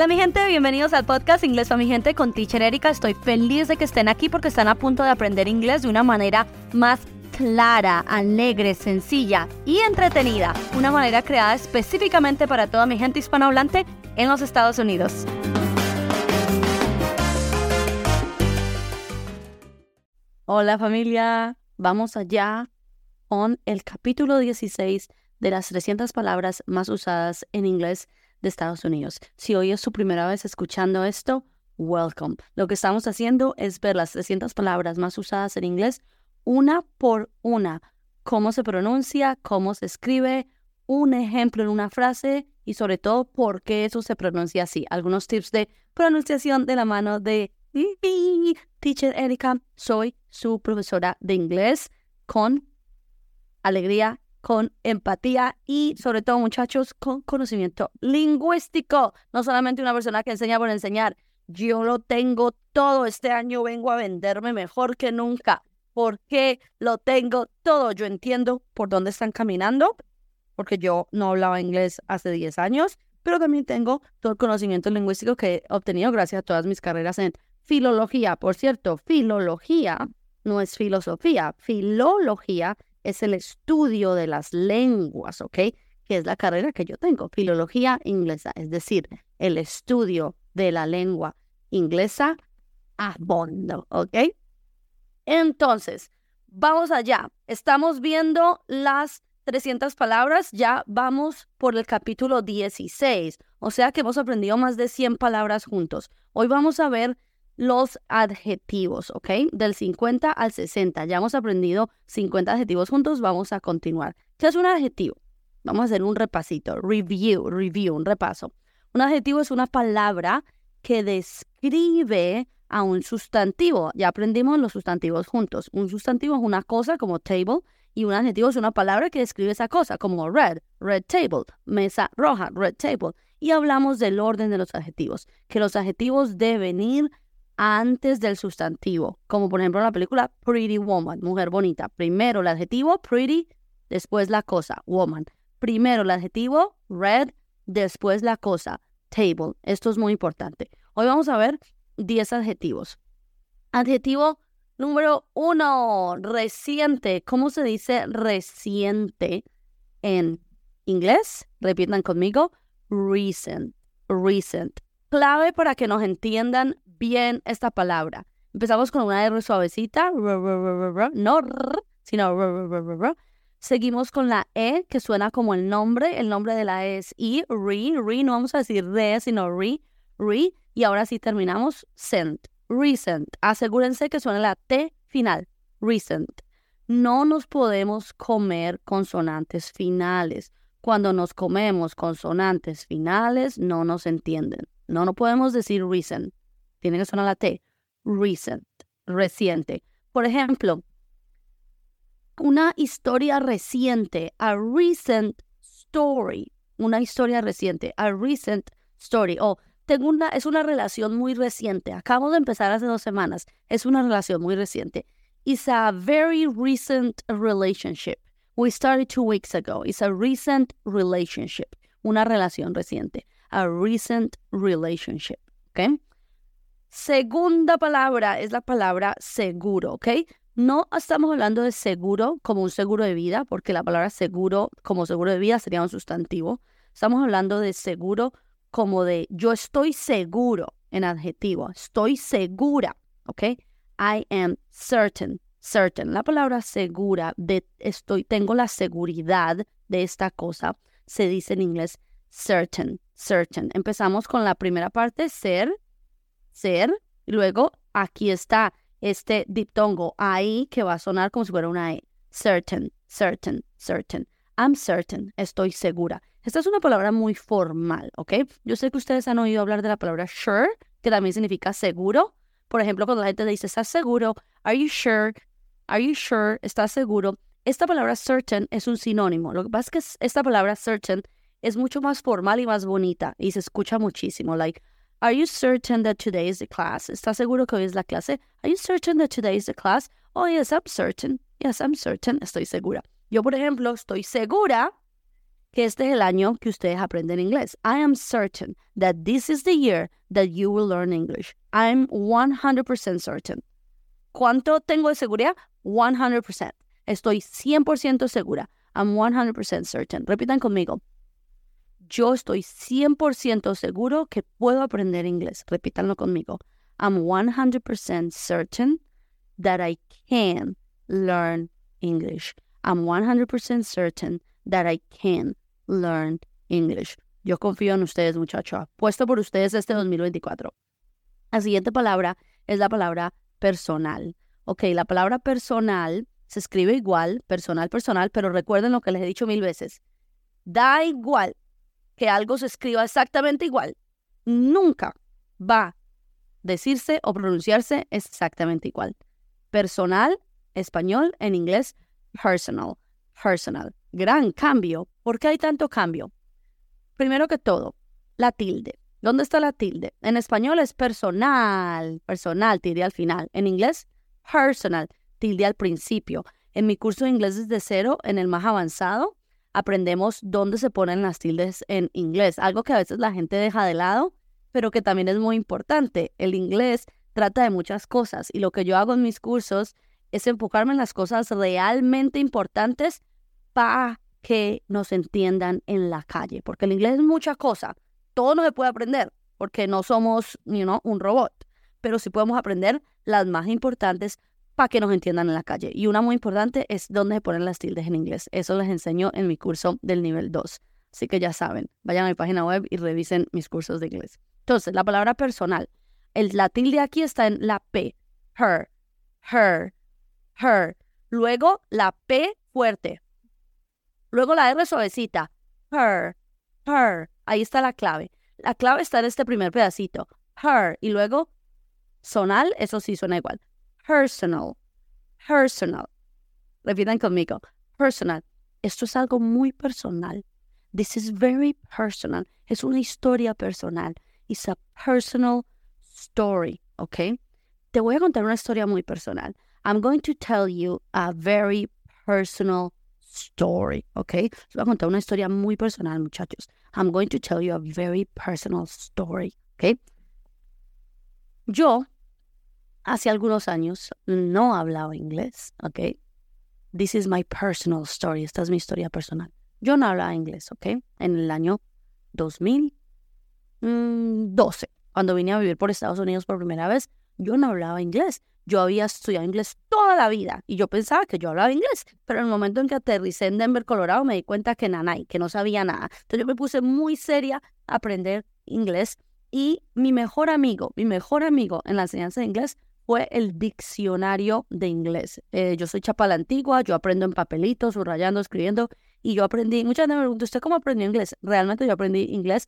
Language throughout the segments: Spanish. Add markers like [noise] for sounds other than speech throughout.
Hola mi gente, bienvenidos al podcast Inglés para mi gente con Teacher Erika. Estoy feliz de que estén aquí porque están a punto de aprender inglés de una manera más clara, alegre, sencilla y entretenida. Una manera creada específicamente para toda mi gente hispanohablante en los Estados Unidos. Hola familia, vamos allá con el capítulo 16 de las 300 palabras más usadas en inglés de Estados Unidos. Si hoy es su primera vez escuchando esto, welcome. Lo que estamos haciendo es ver las 300 palabras más usadas en inglés una por una. Cómo se pronuncia, cómo se escribe, un ejemplo en una frase y sobre todo por qué eso se pronuncia así. Algunos tips de pronunciación de la mano de Teacher Erika. Soy su profesora de inglés con alegría con empatía y sobre todo muchachos con conocimiento lingüístico. No solamente una persona que enseña por enseñar. Yo lo tengo todo. Este año vengo a venderme mejor que nunca. Porque lo tengo todo. Yo entiendo por dónde están caminando. Porque yo no hablaba inglés hace 10 años. Pero también tengo todo el conocimiento lingüístico que he obtenido gracias a todas mis carreras en filología. Por cierto, filología no es filosofía. Filología es el estudio de las lenguas, ¿ok? Que es la carrera que yo tengo, filología inglesa, es decir, el estudio de la lengua inglesa a fondo, ¿ok? Entonces, vamos allá. Estamos viendo las 300 palabras, ya vamos por el capítulo 16, o sea que hemos aprendido más de 100 palabras juntos. Hoy vamos a ver los adjetivos, ¿ok? Del 50 al 60. Ya hemos aprendido 50 adjetivos juntos, vamos a continuar. ¿Qué es un adjetivo? Vamos a hacer un repasito, review, review, un repaso. Un adjetivo es una palabra que describe a un sustantivo. Ya aprendimos los sustantivos juntos. Un sustantivo es una cosa como table y un adjetivo es una palabra que describe esa cosa como red, red table, mesa roja, red table. Y hablamos del orden de los adjetivos, que los adjetivos deben ir antes del sustantivo, como por ejemplo en la película Pretty Woman, mujer bonita. Primero el adjetivo pretty, después la cosa, woman. Primero el adjetivo red, después la cosa, table. Esto es muy importante. Hoy vamos a ver 10 adjetivos. Adjetivo número uno, reciente. ¿Cómo se dice reciente en inglés? Repitan conmigo, recent, recent. Clave para que nos entiendan bien esta palabra. Empezamos con una R suavecita, no sino Seguimos con la E, que suena como el nombre. El nombre de la E es I, re, re, no vamos a decir re, sino re, re. Y ahora sí terminamos, sent, recent. Asegúrense que suena la T final, recent. No nos podemos comer consonantes finales. Cuando nos comemos consonantes finales, no nos entienden. No, no podemos decir recent tiene que sonar la T, recent, reciente. Por ejemplo, una historia reciente, a recent story, una historia reciente, a recent story. O tengo una, es una relación muy reciente. Acabo de empezar hace dos semanas. Es una relación muy reciente. It's a very recent relationship. We started two weeks ago. It's a recent relationship. Una relación reciente. A recent relationship. ¿Ok? Segunda palabra es la palabra seguro, ¿ok? No estamos hablando de seguro como un seguro de vida, porque la palabra seguro como seguro de vida sería un sustantivo. Estamos hablando de seguro como de yo estoy seguro en adjetivo, estoy segura, ¿ok? I am certain, certain. La palabra segura, de estoy, tengo la seguridad de esta cosa, se dice en inglés certain, certain. Empezamos con la primera parte, ser, ser. Luego aquí está este diptongo ahí que va a sonar como si fuera una E. Certain, certain, certain. I'm certain, estoy segura. Esta es una palabra muy formal, ¿ok? Yo sé que ustedes han oído hablar de la palabra sure, que también significa seguro. Por ejemplo, cuando la gente dice, ¿estás seguro? Are you sure? Are you sure? ¿Estás seguro? Esta palabra certain es un sinónimo. Lo que pasa es que esta palabra certain es mucho más formal y más bonita y se escucha muchísimo. Like, Are you certain that today is the class? ¿Estás seguro que hoy es la clase? Are you certain that today is the class? Oh, yes, I'm certain. Yes, I'm certain. Estoy segura. Yo, por ejemplo, estoy segura que este es el año que ustedes aprenden inglés. I am certain that this is the year that you will learn English. I'm 100% certain. ¿Cuánto tengo de seguridad? 100%. Estoy 100% segura. I'm 100% certain. Repitan conmigo. Yo estoy 100% seguro que puedo aprender inglés. Repítanlo conmigo. I'm 100% certain that I can learn English. I'm 100% certain that I can learn English. Yo confío en ustedes, muchachos. Puesto por ustedes este 2024. La siguiente palabra es la palabra personal. Ok, la palabra personal se escribe igual, personal, personal, pero recuerden lo que les he dicho mil veces. Da igual que algo se escriba exactamente igual. Nunca va a decirse o pronunciarse exactamente igual. Personal, español, en inglés, personal, personal. Gran cambio. ¿Por qué hay tanto cambio? Primero que todo, la tilde. ¿Dónde está la tilde? En español es personal, personal, tilde al final. En inglés, personal, tilde al principio. En mi curso de inglés desde cero, en el más avanzado, aprendemos dónde se ponen las tildes en inglés, algo que a veces la gente deja de lado, pero que también es muy importante. El inglés trata de muchas cosas y lo que yo hago en mis cursos es enfocarme en las cosas realmente importantes para que nos entiendan en la calle, porque el inglés es mucha cosa, todo no se puede aprender, porque no somos you know, un robot, pero sí podemos aprender las más importantes para que nos entiendan en la calle. Y una muy importante es dónde se ponen las tildes en inglés. Eso les enseño en mi curso del nivel 2. Así que ya saben, vayan a mi página web y revisen mis cursos de inglés. Entonces, la palabra personal. El, la tilde aquí está en la P. Her, her, her. Luego la P fuerte. Luego la R suavecita. Her, her. Ahí está la clave. La clave está en este primer pedacito. Her. Y luego sonal, eso sí suena igual personal, personal. Repitan conmigo, personal. Esto es algo muy personal. This is very personal. Es una historia personal. It's a personal story, ¿ok? Te voy a contar una historia muy personal. I'm going to tell you a very personal story, ¿ok? Les voy a contar una historia muy personal, muchachos. I'm going to tell you a very personal story, ¿ok? Yo hace algunos años no hablaba inglés, ¿ok? This is my personal story, esta es mi historia personal. Yo no hablaba inglés, ¿ok? En el año 2012, mm, cuando vine a vivir por Estados Unidos por primera vez, yo no hablaba inglés. Yo había estudiado inglés toda la vida y yo pensaba que yo hablaba inglés, pero en el momento en que aterricé en Denver, Colorado, me di cuenta que nanay, que no sabía nada. Entonces yo me puse muy seria a aprender inglés y mi mejor amigo, mi mejor amigo en la enseñanza de inglés fue el diccionario de inglés. Eh, yo soy chapa la antigua, yo aprendo en papelitos, subrayando, escribiendo, y yo aprendí, muchas veces me preguntan, ¿usted cómo aprendió inglés? Realmente yo aprendí inglés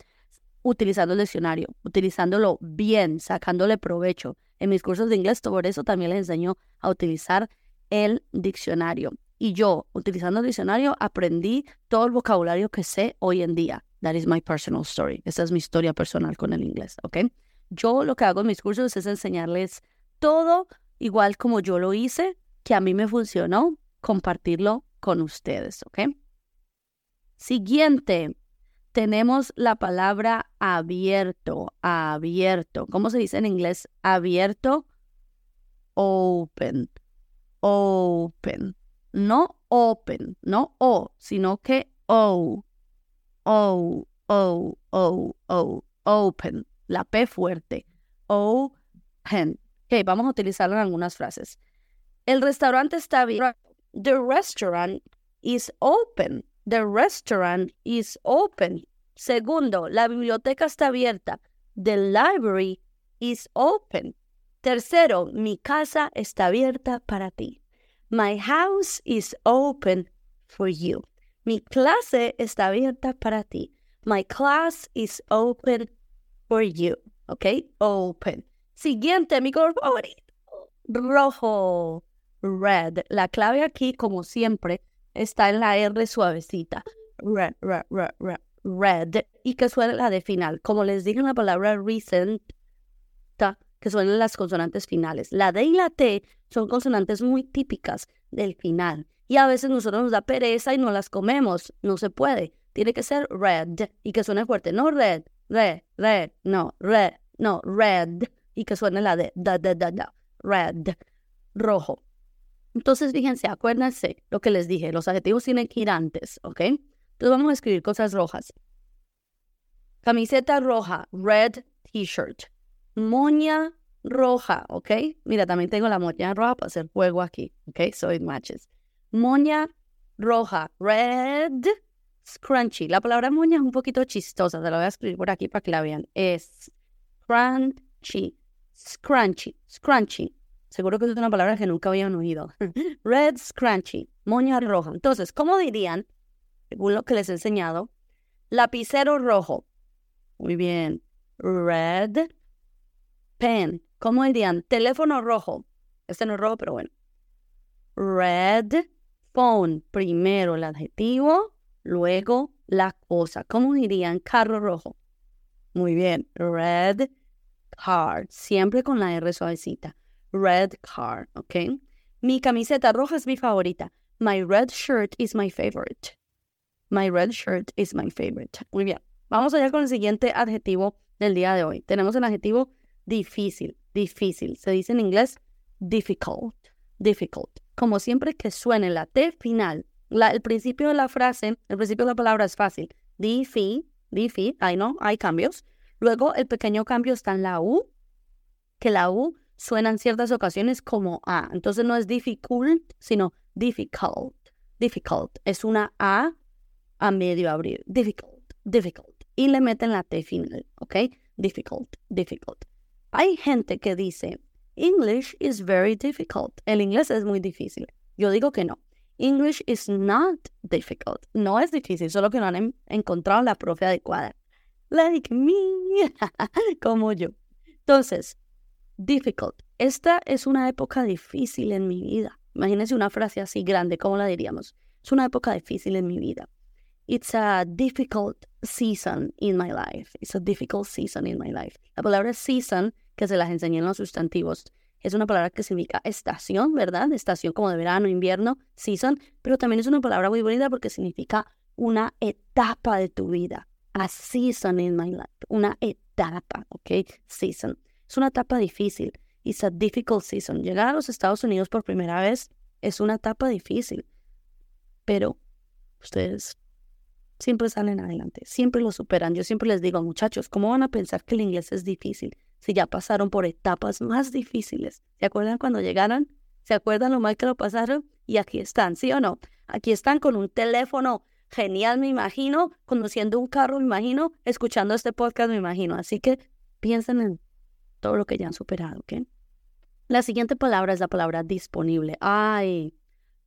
utilizando el diccionario, utilizándolo bien, sacándole provecho. En mis cursos de inglés, por eso también les enseño a utilizar el diccionario. Y yo, utilizando el diccionario, aprendí todo el vocabulario que sé hoy en día. That is my personal story. Esa es mi historia personal con el inglés, ¿ok? Yo lo que hago en mis cursos es enseñarles todo igual como yo lo hice, que a mí me funcionó, compartirlo con ustedes, ¿ok? Siguiente, tenemos la palabra abierto, abierto. ¿Cómo se dice en inglés? Abierto, open, open. No open, no o, sino que o, o, o, o, o, open. La P fuerte. Open vamos a utilizarlo en algunas frases. El restaurante está abierto. The restaurant is open. The restaurant is open. Segundo, la biblioteca está abierta. The library is open. Tercero, mi casa está abierta para ti. My house is open for you. Mi clase está abierta para ti. My class is open for you. ¿Ok? Open. Siguiente, mi color favorito. Rojo. Red. La clave aquí, como siempre, está en la R suavecita. Red, red, red, red. Red. Y que suene la de final. Como les dije en la palabra recent, que suenen las consonantes finales. La D y la T son consonantes muy típicas del final. Y a veces nosotros nos da pereza y no las comemos. No se puede. tiene que ser red y que suene fuerte. No red, red, red, no, red, no, red y que suene la de, da, da, da, da, red, rojo. Entonces, fíjense, acuérdense lo que les dije, los adjetivos tienen que ir antes, ¿ok? Entonces vamos a escribir cosas rojas. Camiseta roja, red t-shirt. Moña roja, ¿ok? Mira, también tengo la moña roja para hacer juego aquí, ¿ok? So it matches. Moña roja, red scrunchy. La palabra moña es un poquito chistosa, te la voy a escribir por aquí para que la vean. Es scrunchy, scrunchy, scrunchy. Seguro que es una palabra que nunca habían oído. [laughs] red scrunchy, moña roja. Entonces, ¿cómo dirían, según lo que les he enseñado? Lapicero rojo. Muy bien. Red pen. ¿Cómo dirían? Teléfono rojo. Este no es rojo, pero bueno. Red phone. Primero el adjetivo, luego la cosa. ¿Cómo dirían? Carro rojo. Muy bien. Red car. Siempre con la R suavecita. Red car, ¿ok? Mi camiseta roja es mi favorita. My red shirt is my favorite. My red shirt is my favorite. Muy bien. Vamos allá con el siguiente adjetivo del día de hoy. Tenemos el adjetivo difícil, difícil. Se dice en inglés difficult, difficult. Como siempre que suene la T final, el principio de la frase, el principio de la palabra es fácil. Difi, difi, ahí no, hay cambios. Luego el pequeño cambio está en la U, que la U suena en ciertas ocasiones como A. Entonces no es difficult, sino difficult. Difficult. Es una A a medio abrir. Difficult, difficult. Y le meten la T final, ¿ok? Difficult, difficult. Hay gente que dice, English is very difficult. El inglés es muy difícil. Yo digo que no. English is not difficult. No es difícil, solo que no han encontrado la profe adecuada. Like me, [laughs] como yo. Entonces, difficult. Esta es una época difícil en mi vida. Imagínense una frase así grande, ¿cómo la diríamos? Es una época difícil en mi vida. It's a difficult season in my life. It's a difficult season in my life. La palabra season, que se las enseñé en los sustantivos, es una palabra que significa estación, ¿verdad? Estación como de verano, invierno, season, pero también es una palabra muy bonita porque significa una etapa de tu vida. A season in my life. Una etapa, ¿ok? Season. Es una etapa difícil. It's a difficult season. Llegar a los Estados Unidos por primera vez es una etapa difícil. Pero ustedes siempre salen adelante, siempre lo superan. Yo siempre les digo, muchachos, ¿cómo van a pensar que el inglés es difícil si ya pasaron por etapas más difíciles? ¿Se acuerdan cuando llegaron? ¿Se acuerdan lo mal que lo pasaron? Y aquí están, ¿sí o no? Aquí están con un teléfono genial, me imagino, conduciendo un carro, me imagino, escuchando este podcast, me imagino. Así que piensen en todo lo que ya han superado, ¿ok? La siguiente palabra es la palabra disponible. Ay,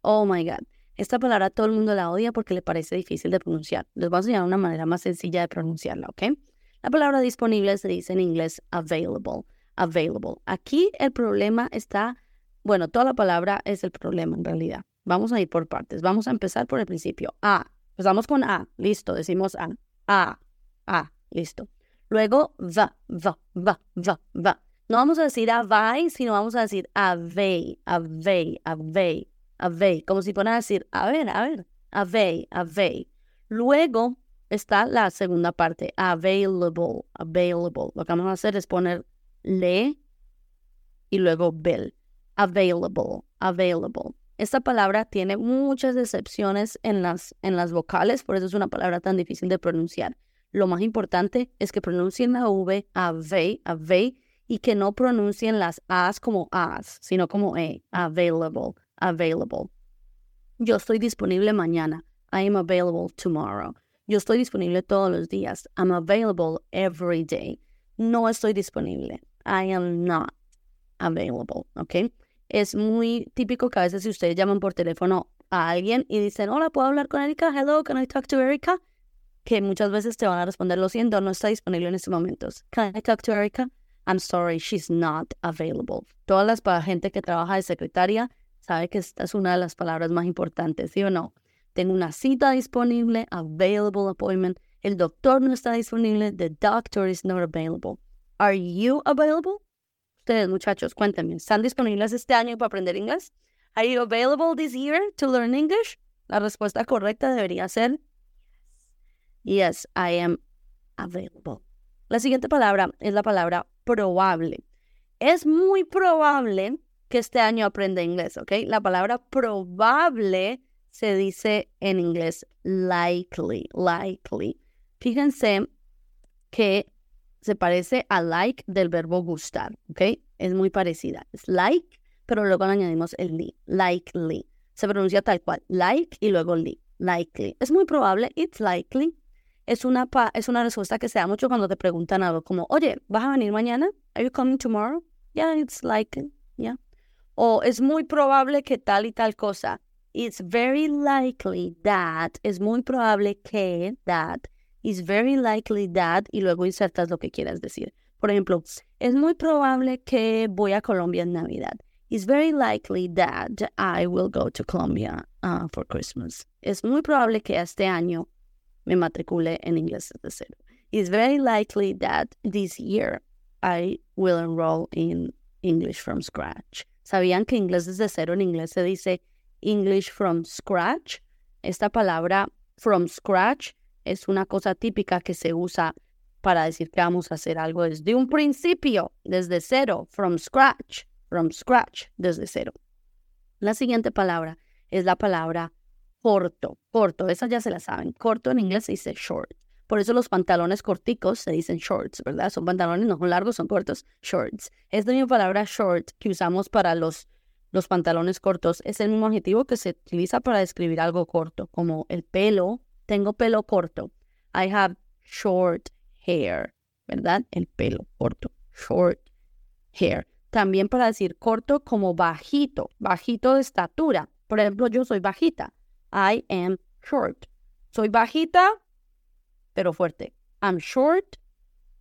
oh my God. Esta palabra todo el mundo la odia porque le parece difícil de pronunciar. Les voy a enseñar una manera más sencilla de pronunciarla, ¿ok? La palabra disponible se dice en inglés available. Available. Aquí el problema está, bueno, toda la palabra es el problema en realidad. Vamos a ir por partes. Vamos a empezar por el principio. A. Empezamos con A. Listo. Decimos A. A. A. Listo. Luego va, va, va, va, va. No vamos a decir avai, sino vamos a decir avei, avei, avei, Avey, como si fuera a decir, a ver, a ver, avey, avey. Luego está la segunda parte, available, available. Lo que vamos a hacer es poner le y luego bel. Available, available. Esta palabra tiene muchas excepciones en las, en las vocales, por eso es una palabra tan difícil de pronunciar. Lo más importante es que pronuncien la V, avey, avey, y que no pronuncien las As como As, sino como E, available available. Yo estoy disponible mañana. I am available tomorrow. Yo estoy disponible todos los días. I'm available every day. No estoy disponible. I am not available. ¿Ok? Es muy típico que a veces si ustedes llaman por teléfono a alguien y dicen, hola, ¿puedo hablar con Erika? Hello, can I talk to Erika? Que muchas veces te van a responder, lo siento, no está disponible en estos momentos. Can I talk to Erika? I'm sorry, she's not available. Todas las para gente que trabaja de secretaria sabe que esta es una de las palabras más importantes, ¿sí o no? Tengo una cita disponible, available appointment. El doctor no está disponible, the doctor is not available. Are you available? Ustedes, muchachos, cuéntenme, ¿están disponibles este año para aprender inglés? Are you available this year to learn English? La respuesta correcta debería ser Yes, I am available. La siguiente palabra es la palabra probable. Es muy probable que este año aprenda inglés, ¿ok? La palabra probable se dice en inglés likely, likely. Fíjense que se parece a like del verbo gustar, ¿ok? Es muy parecida. Es like, pero luego le añadimos el li, likely. Se pronuncia tal cual, like y luego li, likely. Es muy probable, it's likely. Es una, es una respuesta que se da mucho cuando te preguntan algo como, oye, ¿vas a venir mañana? Are you coming tomorrow? Yeah, it's likely, yeah. O es muy probable que tal y tal cosa. It's very likely that. Es muy probable que that. It's very likely that. Y luego insertas lo que quieras decir. Por ejemplo, es muy probable que voy a Colombia en Navidad. It's very likely that I will go to Colombia uh, for Christmas. Es muy probable que este año me matricule en inglés desde cero. It's very likely that this year I will enroll in English from scratch. ¿Sabían que inglés desde cero en inglés se dice English from scratch? Esta palabra from scratch es una cosa típica que se usa para decir que vamos a hacer algo desde un principio, desde cero, from scratch, from scratch, desde cero. La siguiente palabra es la palabra corto, corto, esa ya se la saben. Corto en inglés se dice short. Por eso los pantalones corticos se dicen shorts, ¿verdad? Son pantalones, no son largos, son cortos, shorts. Esta misma palabra short que usamos para los, los pantalones cortos es el mismo adjetivo que se utiliza para describir algo corto, como el pelo. Tengo pelo corto. I have short hair, ¿verdad? El pelo corto, short hair. También para decir corto como bajito, bajito de estatura. Por ejemplo, yo soy bajita. I am short. Soy bajita, pero fuerte. I'm short,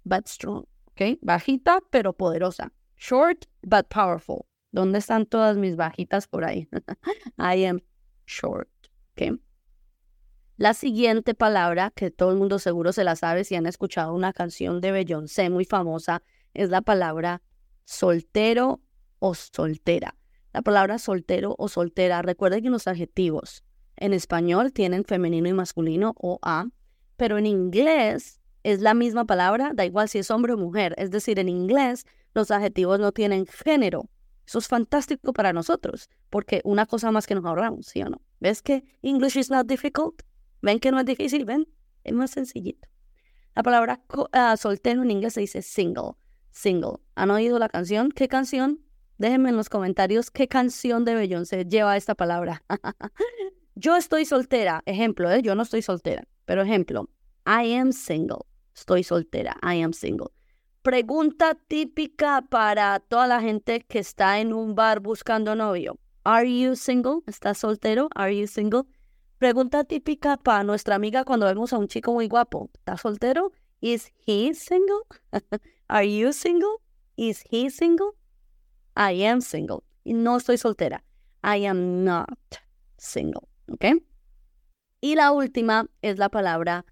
but strong. ¿Ok? Bajita, pero poderosa. Short, but powerful. ¿Dónde están todas mis bajitas por ahí? [laughs] I am short. ¿Ok? La siguiente palabra, que todo el mundo seguro se la sabe si han escuchado una canción de Beyoncé muy famosa, es la palabra soltero o soltera. La palabra soltero o soltera, recuerden que los adjetivos en español tienen femenino y masculino o a, pero en inglés es la misma palabra, da igual si es hombre o mujer. Es decir, en inglés los adjetivos no tienen género. Eso es fantástico para nosotros, porque una cosa más que nos ahorramos, ¿sí o no? ¿Ves que English is not difficult? ¿Ven que no es difícil? ¿Ven? Es más sencillito. La palabra uh, soltero en inglés se dice single. Single. ¿Han oído la canción? ¿Qué canción? Déjenme en los comentarios qué canción de Beyoncé lleva esta palabra. [laughs] yo estoy soltera. Ejemplo, ¿eh? yo no estoy soltera. Pero ejemplo, I am single. Estoy soltera. I am single. Pregunta típica para toda la gente que está en un bar buscando novio. Are you single? ¿Estás soltero? Are you single? Pregunta típica para nuestra amiga cuando vemos a un chico muy guapo. ¿Estás soltero? Is he single? [laughs] Are you single? Is he single? I am single. No estoy soltera. I am not single. ¿Ok? Y la última es la palabra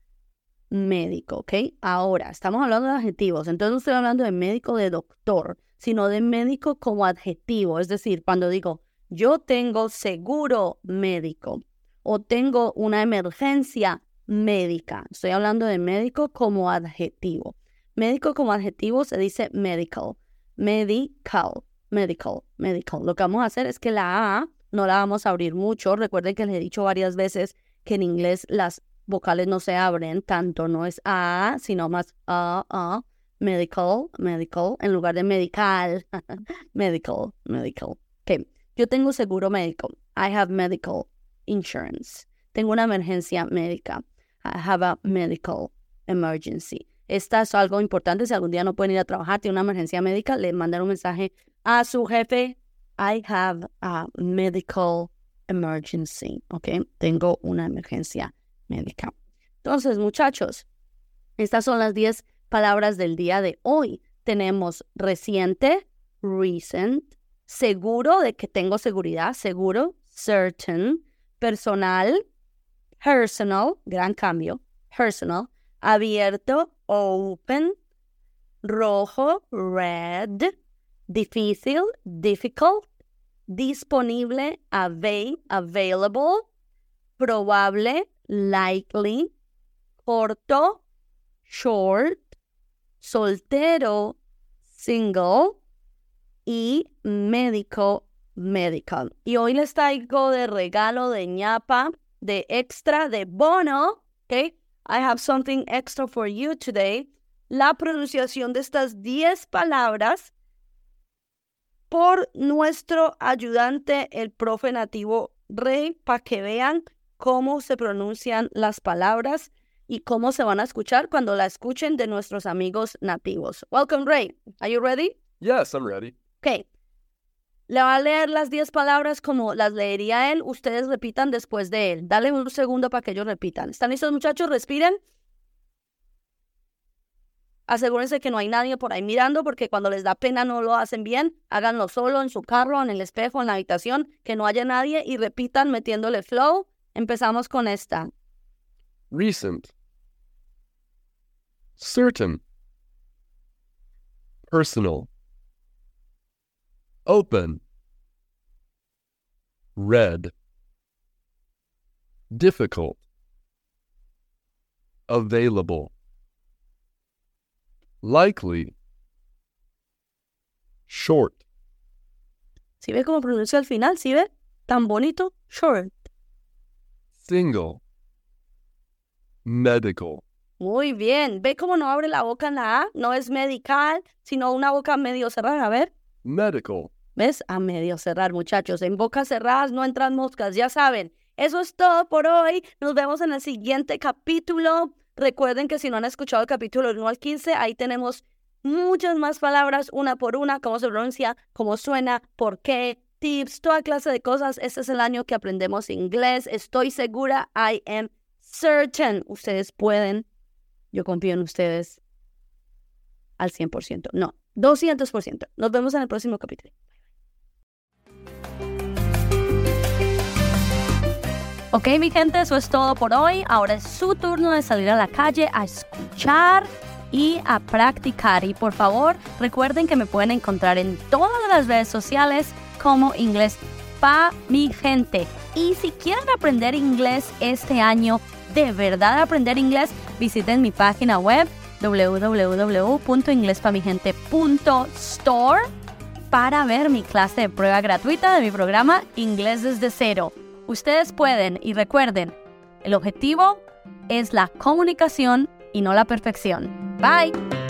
médico, ¿ok? Ahora, estamos hablando de adjetivos, entonces no estoy hablando de médico de doctor, sino de médico como adjetivo, es decir, cuando digo, yo tengo seguro médico o tengo una emergencia médica, estoy hablando de médico como adjetivo. Médico como adjetivo se dice medical, medical, medical, medical. Lo que vamos a hacer es que la A no la vamos a abrir mucho. Recuerden que les he dicho varias veces que en inglés las vocales no se abren tanto, no es A, sino más A, A, medical, medical, en lugar de medical, [laughs] medical, medical. Ok, yo tengo seguro médico. I have medical insurance. Tengo una emergencia médica. I have a medical emergency. Esta es algo importante. Si algún día no pueden ir a trabajar, tiene una emergencia médica, le mandan un mensaje a su jefe. I have a medical emergency, ¿ok? Tengo una emergencia médica. Entonces, muchachos, estas son las 10 palabras del día de hoy. Tenemos reciente, recent, seguro de que tengo seguridad, seguro, certain, personal, personal, gran cambio, personal, abierto, open, rojo, red, difícil, difficult, disponible, available, probable, likely, corto, short, soltero, single y médico, medical. Y hoy les traigo de regalo de ñapa, de extra, de bono, ¿ok? I have something extra for you today. La pronunciación de estas 10 palabras por nuestro ayudante, el profe nativo Rey, para que vean cómo se pronuncian las palabras y cómo se van a escuchar cuando la escuchen de nuestros amigos nativos. Welcome, Ray. Are you ready? Yes, I'm ready. Ok. Le va a leer las 10 palabras como las leería él. Ustedes repitan después de él. Dale un segundo para que ellos repitan. ¿Están listos, muchachos? Respiren. Asegúrense que no hay nadie por ahí mirando porque cuando les da pena no lo hacen bien. Háganlo solo en su carro, en el espejo, en la habitación, que no haya nadie y repitan metiéndole flow. Empezamos con esta. Recent. Certain. Personal. Open. Red. Difficult. Available. Likely. Short. ¿Sí ve cómo pronuncia al final? ¿Sí ve? Tan bonito. Short. Single. Medical. Muy bien. ¿Ve cómo no abre la boca en la A? No es medical, sino una boca medio cerrada. A ver. Medical. ¿Ves? A medio cerrar, muchachos. En bocas cerradas no entran moscas, ya saben. Eso es todo por hoy. Nos vemos en el siguiente capítulo. Recuerden que si no han escuchado el capítulo 1 al 15, ahí tenemos muchas más palabras, una por una, cómo se pronuncia, cómo suena, por qué, tips, toda clase de cosas. Este es el año que aprendemos inglés. Estoy segura, I am certain. Ustedes pueden. Yo confío en ustedes al 100%. No, 200%. Nos vemos en el próximo capítulo. Ok, mi gente, eso es todo por hoy. Ahora es su turno de salir a la calle a escuchar y a practicar. Y por favor, recuerden que me pueden encontrar en todas las redes sociales como inglés pa mi gente. Y si quieren aprender inglés este año, de verdad aprender inglés, visiten mi página web www.inglespamigente.store para ver mi clase de prueba gratuita de mi programa Inglés desde cero. Ustedes pueden y recuerden, el objetivo es la comunicación y no la perfección. Bye.